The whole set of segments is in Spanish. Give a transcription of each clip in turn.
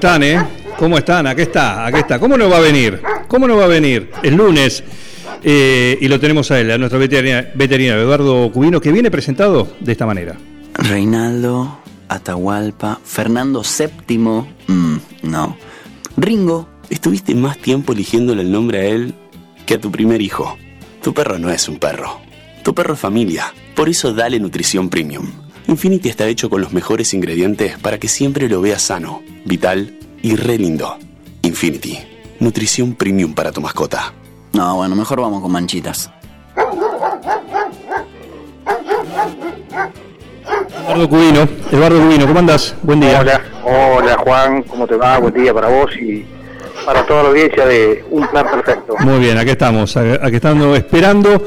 están, eh? ¿Cómo están? Aquí está, aquí está. ¿Cómo no va a venir? ¿Cómo no va a venir? Es lunes eh, y lo tenemos a él, a nuestro veterinario, veterinario Eduardo Cubino, que viene presentado de esta manera. Reinaldo, Atahualpa, Fernando VII, mm, no. Ringo, Estuviste más tiempo eligiéndole el nombre a él que a tu primer hijo. Tu perro no es un perro. Tu perro es familia. Por eso dale nutrición premium. Infinity está hecho con los mejores ingredientes para que siempre lo veas sano, vital y re lindo. Infinity. Nutrición premium para tu mascota. no, bueno, mejor vamos con manchitas. Eduardo Cubino, Eduardo Cubino, ¿cómo andas? Buen día. Hola, hola Juan, ¿cómo te va? Buen día para vos y para toda la audiencia de Un Plan Perfecto. Muy bien, aquí estamos, aquí estando esperando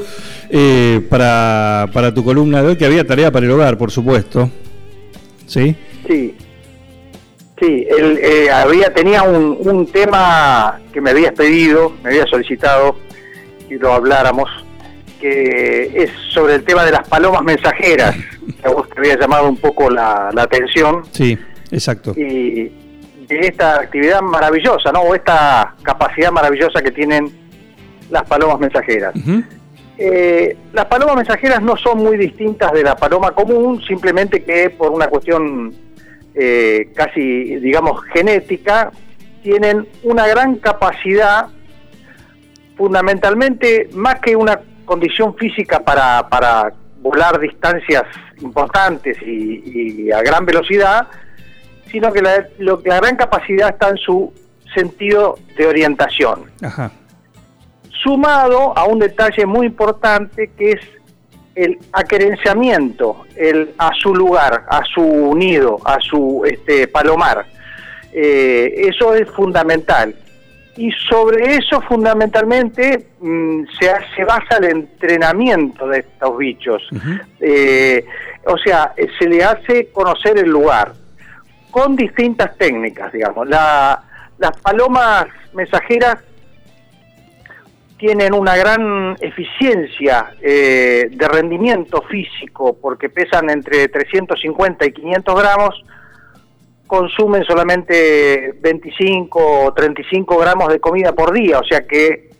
eh, para, para tu columna de hoy, que había tarea para el hogar, por supuesto. ¿Sí? Sí, sí, él eh, había, tenía un, un tema que me habías pedido, me había solicitado que lo habláramos, que es sobre el tema de las palomas mensajeras, que a vos te había llamado un poco la, la atención. Sí, exacto. y de esta actividad maravillosa, ¿no? O esta capacidad maravillosa que tienen las palomas mensajeras. Eh, las palomas mensajeras no son muy distintas de la paloma común, simplemente que por una cuestión eh, casi, digamos, genética, tienen una gran capacidad, fundamentalmente, más que una condición física para, para volar distancias importantes y, y a gran velocidad, sino que la, lo- la gran capacidad está en su sentido de orientación Ajá. sumado a un detalle muy importante que es el aquerenciamiento, el a su lugar, a su nido, a su este palomar. Eh, eso es fundamental. Y sobre eso fundamentalmente mm, se, se basa el entrenamiento de estos bichos. Eh, o sea, se le hace conocer el lugar con distintas técnicas, digamos. La- las palomas mensajeras tienen una gran eficiencia eh, de rendimiento físico porque pesan entre 350 y 500 gramos, consumen solamente 25 o 35 gramos de comida por día, o sea que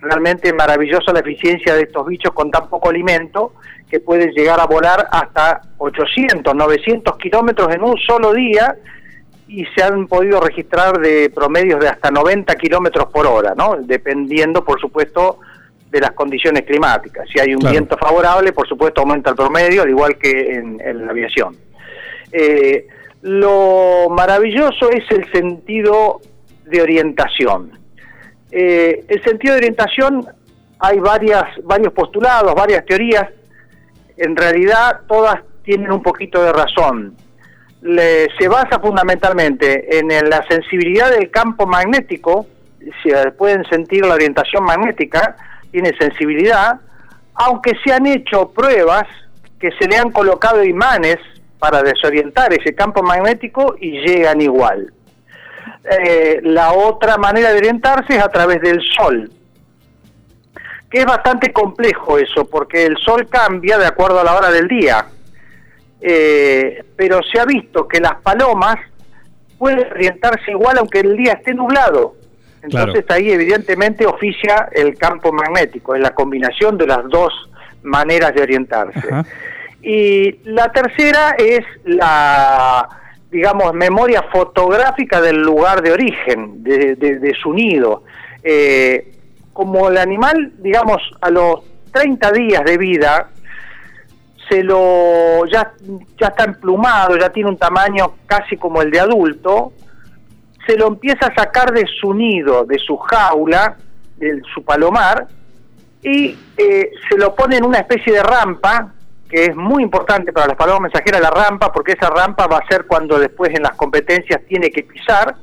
realmente maravillosa la eficiencia de estos bichos con tan poco alimento que pueden llegar a volar hasta 800, 900 kilómetros en un solo día y se han podido registrar de promedios de hasta 90 kilómetros por hora, ¿no? Dependiendo, por supuesto, de las condiciones climáticas. Si hay un Claro. viento favorable, por supuesto, aumenta el promedio, al igual que en, en la aviación. Eh, lo maravilloso es el sentido de orientación. Eh, el sentido de orientación, hay varias, varios postulados, varias teorías. En realidad, todas tienen un poquito de razón. Le- se basa fundamentalmente en la sensibilidad del campo magnético, si pueden sentir la orientación magnética, tiene sensibilidad, aunque se han hecho pruebas que se le han colocado imanes para desorientar ese campo magnético y llegan igual. Eh, la otra manera de orientarse es a través del sol, que es bastante complejo eso, porque el sol cambia de acuerdo a la hora del día. Eh, pero se ha visto que las palomas pueden orientarse igual aunque el día esté nublado. Entonces ahí evidentemente oficia el campo magnético, es la combinación de las dos maneras de orientarse. Ajá. Y la tercera es la, digamos, memoria fotográfica del lugar de origen, de, de- de su nido. Eh, como el animal, digamos, a los 30 días de vida, se lo ya, ya está emplumado, ya tiene un tamaño casi como el de adulto, se lo empieza a sacar de su nido, de su jaula, de su palomar, y eh, se lo pone en una especie de rampa, que es muy importante para las palomas mensajeras, la rampa, porque esa rampa va a ser cuando después en las competencias tiene que pisar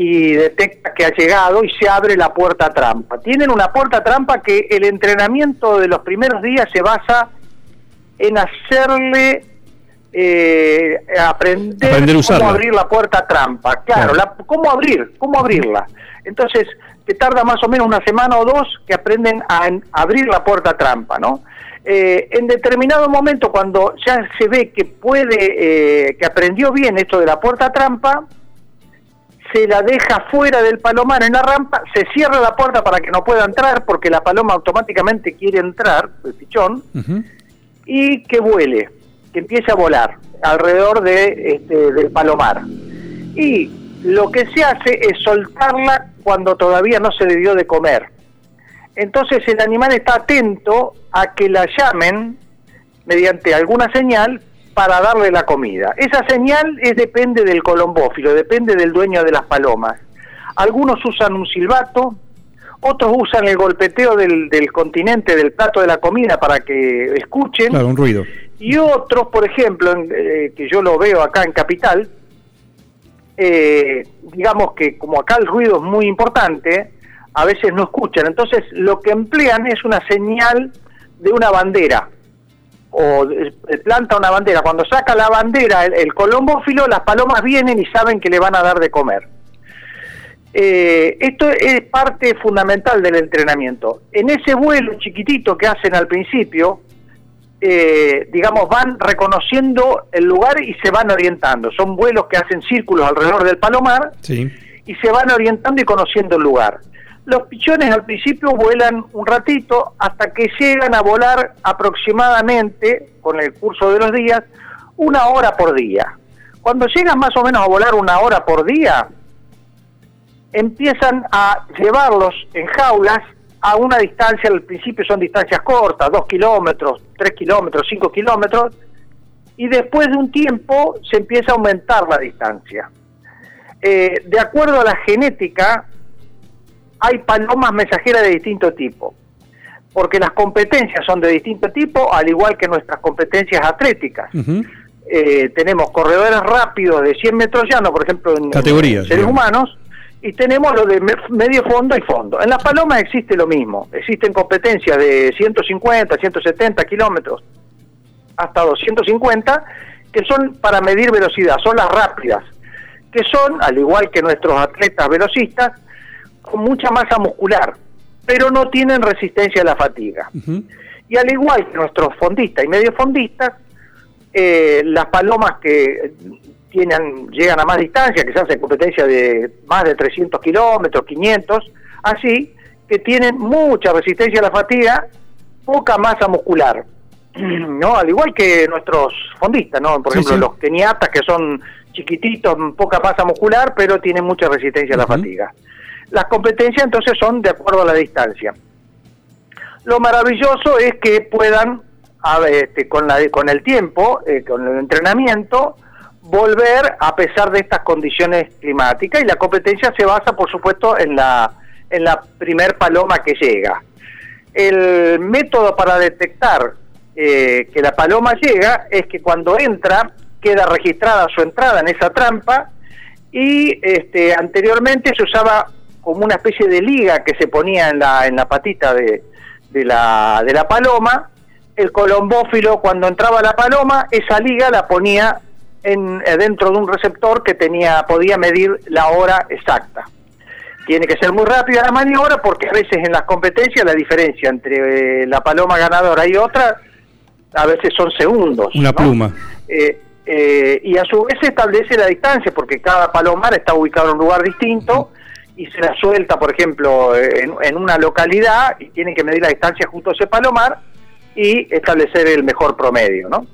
y detecta que ha llegado y se abre la puerta trampa. Tienen una puerta trampa que el entrenamiento de los primeros días se basa en hacerle eh, aprender, a cómo abrir la puerta trampa. Claro, Claro. la- cómo abrir, cómo abrirla. Entonces, que tarda más o menos una semana o dos que aprenden a en- abrir la puerta trampa, ¿no? Eh, en determinado momento, cuando ya se ve que puede, eh, que aprendió bien esto de la puerta trampa, se la deja fuera del palomar en la rampa, se cierra la puerta para que no pueda entrar, porque la paloma automáticamente quiere entrar, el pichón, y que vuele, que empiece a volar alrededor de, este, del palomar. Y lo que se hace es soltarla cuando todavía no se le dio de comer. Entonces el animal está atento a que la llamen mediante alguna señal para darle la comida. Esa señal es depende del colombófilo, depende del dueño de las palomas. Algunos usan un silbato, otros usan el golpeteo del, del continente del plato de la comida para que escuchen. Claro, un ruido. Y otros, por ejemplo, en- eh, que yo lo veo acá en Capital, eh, digamos que como acá el ruido es muy importante, a veces no escuchan. Entonces lo que emplean es una señal de una bandera o de planta una bandera. Cuando saca la bandera el, el colombófilo, las palomas vienen y saben que le van a dar de comer. Eh, esto es parte fundamental del entrenamiento. En ese vuelo chiquitito que hacen al principio, eh, digamos, van reconociendo el lugar y se van orientando. Son vuelos que hacen círculos alrededor del palomar Sí. y se van orientando y conociendo el lugar. Los pichones al principio vuelan un ratito hasta que llegan a volar aproximadamente, con el curso de los días, una hora por día. Cuando llegan más o menos a volar una hora por día, empiezan a llevarlos en jaulas a una distancia, al principio son distancias cortas, dos kilómetros, tres kilómetros, cinco kilómetros, y después de un tiempo se empieza a aumentar la distancia. Eh, de acuerdo a la genética, hay palomas mensajeras de distinto tipo, porque las competencias son de distinto tipo, al igual que nuestras competencias atléticas. Eh, tenemos corredores rápidos de 100 metros llanos, por ejemplo, en, Categorías, seres digamos. humanos, y tenemos lo de me- medio fondo y fondo. En las palomas existe lo mismo, existen competencias de 150, 170 kilómetros, hasta 250, que son para medir velocidad, son las rápidas, que son, al igual que nuestros atletas velocistas, con mucha masa muscular, pero no tienen resistencia a la fatiga. Y al igual que nuestros fondistas y medio fondistas, eh, las palomas que tienen, llegan a más distancia, que se hacen competencia de más de 300 kilómetros, 500, así, que tienen mucha resistencia a la fatiga, poca masa muscular. ¿no? Al igual que nuestros fondistas, ¿no? Por Sí, ejemplo, sí. los keniatas que son chiquititos, poca masa muscular, pero tienen mucha resistencia a la fatiga. Las competencias entonces son de acuerdo a la distancia. Lo maravilloso es que puedan, a este, con el tiempo, eh, con el entrenamiento, volver a pesar de estas condiciones climáticas y la competencia se basa, por supuesto, en la, en la primer paloma que llega. El método para detectar eh, que la paloma llega es que cuando entra queda registrada su entrada en esa trampa y este, anteriormente se usaba como una especie de liga que se ponía en la, en la patita de, de, la, de la paloma. El colombófilo, cuando entraba la paloma, esa liga la ponía en, eh, dentro de un receptor que tenía podía medir la hora exacta. Tiene que ser muy rápida la maniobra porque a veces en las competencias la diferencia entre eh, la paloma ganadora y otra a veces son segundos. Una ¿no? pluma. Eh, eh, y a su vez se establece la distancia porque cada palomar está ubicado en un lugar distinto y se la suelta, por ejemplo, en, en una localidad y tienen que medir la distancia junto a ese palomar y establecer el mejor promedio, ¿no?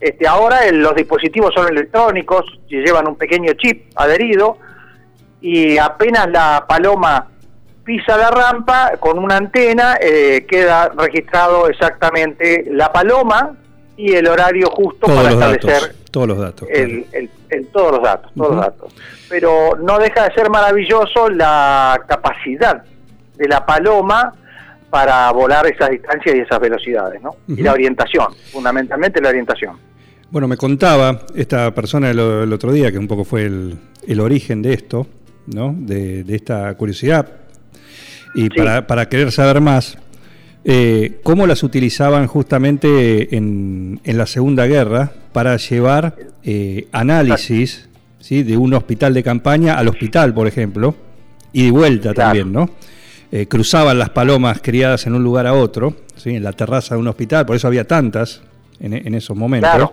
Este, ahora el- los dispositivos son electrónicos llevan un pequeño chip adherido y apenas la paloma pisa la rampa con una antena eh, queda registrado exactamente la paloma y el horario justo Todos para establecer datos. Todos los datos. el, todos los datos, todos los datos. Pero no deja de ser maravilloso la capacidad de la paloma para volar esas distancias y esas velocidades, ¿no? Y la orientación, fundamentalmente la orientación. Bueno, me contaba esta persona el, el otro día, que un poco fue el, el origen de esto, ¿no? De, de esta curiosidad. Y Sí. para, para querer saber más, eh, cómo las utilizaban justamente en, en la Segunda Guerra para llevar eh, análisis ¿sí? de un hospital de campaña al hospital, por ejemplo, y de vuelta Claro. también, ¿no? Eh, cruzaban las palomas criadas en un lugar a otro, ¿sí? en la terraza de un hospital, por eso había tantas en, en esos momentos. Claro.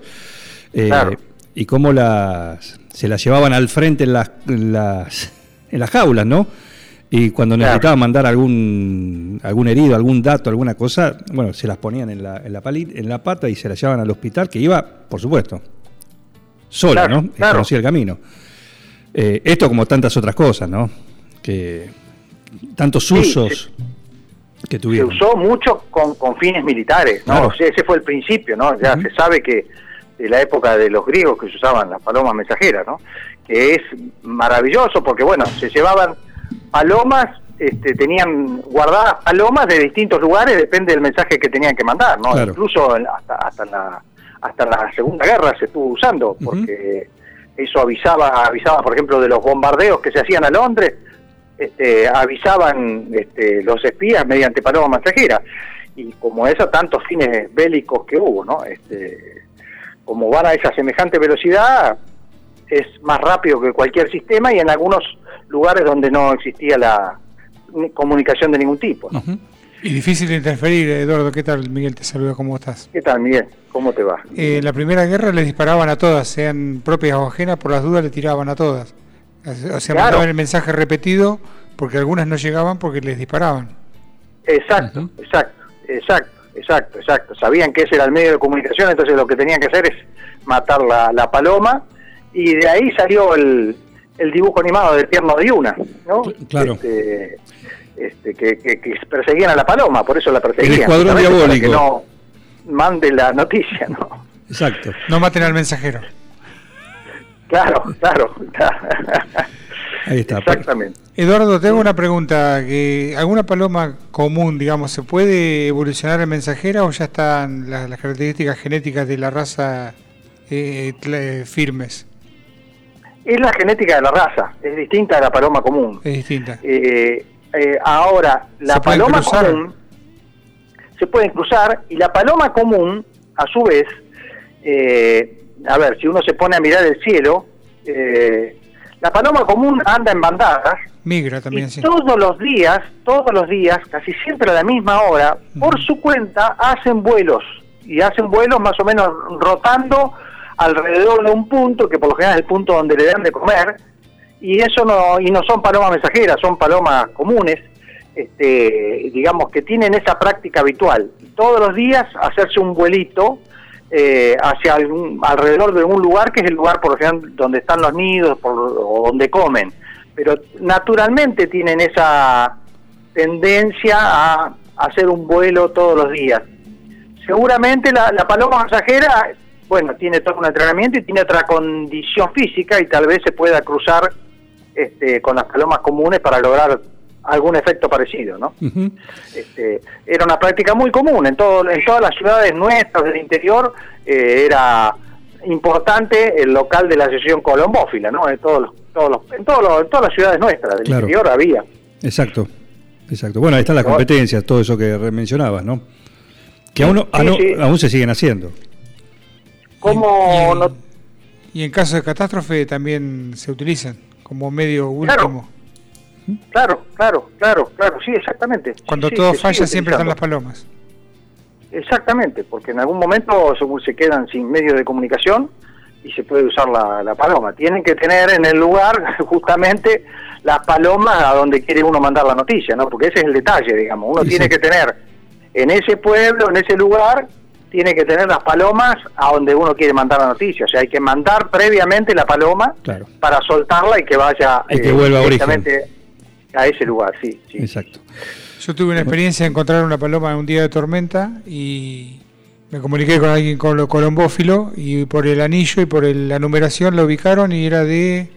Eh, Claro. Y cómo las, se las llevaban al frente en las, en las, en las jaulas, ¿no? Y cuando necesitaban mandar algún, algún herido, algún dato, alguna cosa, bueno, se las ponían en la, en la, pali- en la pata y se las llevaban al hospital, que iba, por supuesto, sola, Claro, ¿no? claro. Conocía el camino. Eh, esto como tantas otras cosas, ¿no? Que tantos Sí, usos que Se tuvieron. usó mucho con, con fines militares, ¿no? Claro. O sea, ese fue el principio, ¿no? Ya se sabe que de la época de los griegos que se usaban las palomas mensajeras, ¿no? Que es maravilloso porque, bueno, se llevaban palomas, este, tenían guardadas palomas de distintos lugares, depende del mensaje que tenían que mandar, ¿no? Incluso hasta, hasta la hasta la Segunda Guerra se estuvo usando, porque eso avisaba, avisaba, por ejemplo, de los bombardeos que se hacían a Londres, este, avisaban este, los espías mediante paloma mensajera. Y como eso, tantos fines bélicos que hubo, ¿no? Este, como van a esa semejante velocidad, es más rápido que cualquier sistema y en algunos lugares donde no existía la ni- comunicación de ningún tipo. ¿no? Y difícil de interferir, Eduardo. ¿Qué tal, Miguel? Te saluda, ¿cómo estás? ¿Qué tal, Miguel? ¿Cómo te va? Eh, en la Primera Guerra les disparaban a todas, sean propias o ajenas, por las dudas le tiraban a todas. O sea, Claro. mandaban el mensaje repetido porque algunas no llegaban porque les disparaban. Exacto, exacto, exacto, exacto, exacto. Sabían que ese era el medio de comunicación, entonces lo que tenían que hacer es matar la, la paloma y de ahí salió el, el dibujo animado de Tierno de Una, ¿no? Cl- claro. Este, este, que, que- que perseguían a la paloma, por eso la perseguían. El escuadrón justamente para diabólico. Que no mande la noticia, ¿no? Exacto. No maten al mensajero. Claro, claro. Ahí está. Exactamente. Eduardo, te hago una pregunta. que ¿Alguna paloma común, digamos, se puede evolucionar en mensajera o ya están las, las características genéticas de la raza eh, firmes? Es la genética de la raza, es distinta a la paloma común. Es distinta. Eh, eh, ahora, la ¿Se pueden paloma cruzar? común se pueden cruzar y la paloma común, a su vez, eh, a ver, si uno se pone a mirar el cielo, eh, la paloma común anda en bandadas Migra también, y sí. todos los días, todos los días, casi siempre a la misma hora, por su cuenta hacen vuelos y hacen vuelos más o menos rotando alrededor de un punto que por lo general es el punto donde le dan de comer y eso no y no son palomas mensajeras, son palomas comunes, este, digamos que tienen esa práctica habitual. Todos los días hacerse un vuelito eh, hacia alrededor de un lugar que es el lugar por lo general donde están los nidos por- o donde comen. Pero naturalmente tienen esa tendencia a hacer un vuelo todos los días. Seguramente la paloma mensajera, bueno, tiene todo un entrenamiento y tiene otra condición física y tal vez se pueda cruzar este, con las palomas comunes para lograr algún efecto parecido, ¿no? Ujú. Este, era una práctica muy común en todo, en todas las ciudades nuestras del interior eh, era importante el local de la asociación colombófila no en todos los, todos los- en todos los- en todas las ciudades nuestras del Claro. interior había Exacto, exacto. Bueno, ahí están las competencias, todo eso que mencionabas, ¿no? Que aún, ah, sí. aún se siguen haciendo. Y, no- y en caso de catástrofe también se utilizan como medio último. claro claro claro claro sí exactamente. Cuando sí, todo falla siempre están las palomas. exactamente porque en algún momento se, se quedan sin medios de comunicación y se puede usar la, la paloma. Tienen que tener en el lugar justamente las palomas a donde quiere uno mandar la noticia no porque ese es el detalle digamos. Uno Sí, tiene que tener en ese pueblo, en ese lugar, tiene que tener las palomas a donde uno quiere mandar la noticia. O sea, hay que mandar previamente la paloma Claro. para soltarla y que vaya Y que vuelva a origen. directamente a ese lugar, sí. sí. Exacto. Yo tuve una experiencia de encontrar una paloma en un día de tormenta y me comuniqué con alguien con lo colombófilo y por el anillo y por el- la numeración la ubicaron y era de,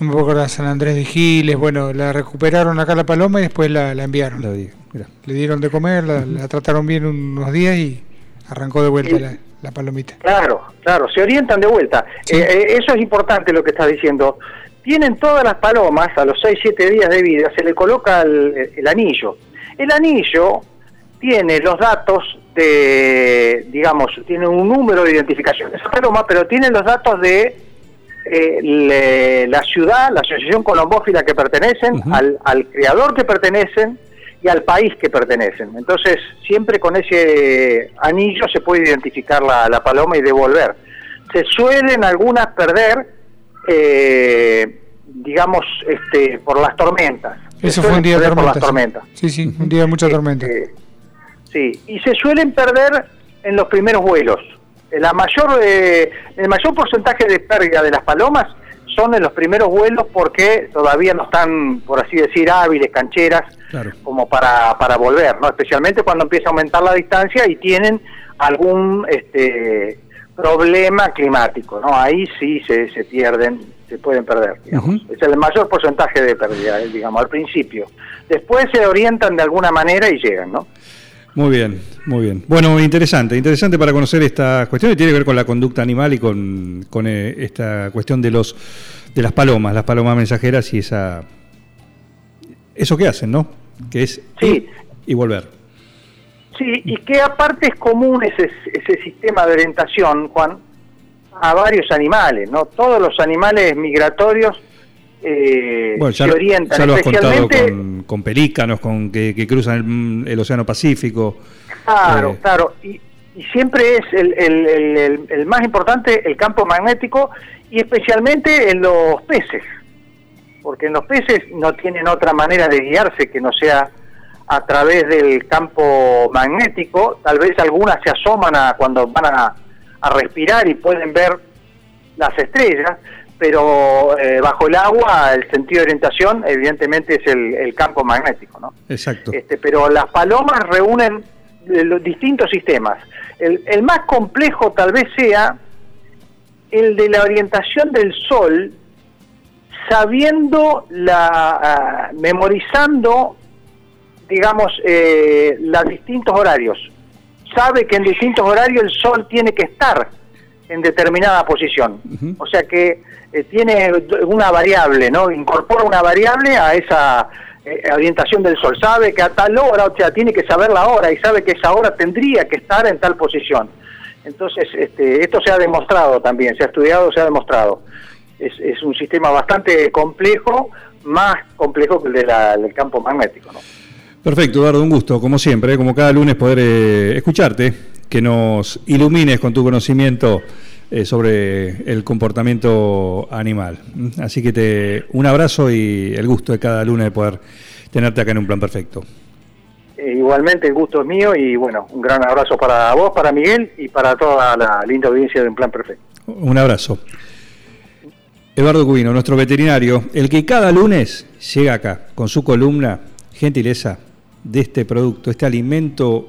no me puedo acordar, San Andrés de Giles. Bueno, la recuperaron acá la paloma y después la, la enviaron. La digo, mira. Le dieron de comer, la, la trataron bien unos días y arrancó de vuelta la, la palomita. Claro, claro, se orientan de vuelta. Sí. Eh, eh, eso es importante lo que estás diciendo. Tienen todas las palomas, a los 6-7 días de vida, se le coloca el, el anillo. El anillo tiene los datos de, digamos, tiene un número de identificación de esa paloma, pero tiene los datos de eh, le- la ciudad, la asociación colombófila que pertenecen, al, al creador que pertenecen y al país que pertenecen. Entonces, siempre con ese anillo se puede identificar la, la paloma y devolver. Se suelen algunas perder, eh, digamos, este, por las tormentas. Eso fue un día de tormenta. tormentas. Sí, sí, un día de mucha tormenta. Este, sí, y se suelen perder en los primeros vuelos. La mayor, eh, el mayor porcentaje de pérdida de las palomas son en los primeros vuelos porque todavía no están, por así decir, hábiles, cancheras, Claro. como para, para volver, ¿no? Especialmente cuando empieza a aumentar la distancia y tienen algún este, problema climático, ¿no? Ahí sí se, se pierden, se pueden perder, digamos. Es el mayor porcentaje de pérdida, digamos, al principio. Después se orientan de alguna manera y llegan, ¿no? Muy bien, muy bien. Bueno, interesante, interesante para conocer esta cuestión que tiene que ver con la conducta animal y con, con, eh, esta cuestión de los de las palomas, las palomas mensajeras y esa eso que hacen, ¿no? Que es Sí. ir y volver. Sí, y que aparte es común ese, ese sistema de orientación, Juan, a varios animales, ¿no? Todos los animales migratorios eh, Bueno, ya, se orientan, ya lo has contado con, con pelícanos, con que, que cruzan el, el Océano Pacífico. Claro, Eh, claro. Y, y siempre es el, el- el- el- el más importante el campo magnético y especialmente en los peces. Porque en los peces no tienen otra manera de guiarse que no sea a través del campo magnético. Tal vez algunas se asoman a cuando van a, a respirar y pueden ver las estrellas, pero eh, bajo el agua el sentido de orientación evidentemente es el, el campo magnético, ¿no? Exacto. Este, pero las palomas reúnen eh, los distintos sistemas. El, el más complejo tal vez sea el de la orientación del sol, sabiendo la, ah, memorizando, digamos, eh, los distintos horarios. Sabe que en distintos horarios el sol tiene que estar en determinada posición. O sea que eh, tiene una variable, ¿no? Incorpora una variable a esa eh, orientación del sol. Sabe que a tal hora, o sea, tiene que saber la hora y sabe que esa hora tendría que estar en tal posición. Entonces, este, esto se ha demostrado también, se ha estudiado, se ha demostrado. Es, es un sistema bastante complejo, más complejo que el de la- del campo magnético, ¿no? Perfecto, Eduardo, un gusto, como siempre, como cada lunes poder eh, escucharte, que nos ilumines con tu conocimiento eh, sobre el comportamiento animal. ¿Mm? Así que te un abrazo y el gusto de cada lunes de poder tenerte acá en un plan perfecto. Eh, igualmente el gusto es mío y bueno, un gran abrazo para vos, para Miguel y para toda la linda audiencia de Un Plan Perfecto. Un abrazo. Eduardo Cubino, nuestro veterinario, el que cada lunes llega acá con su columna, gentileza, de este producto, este alimento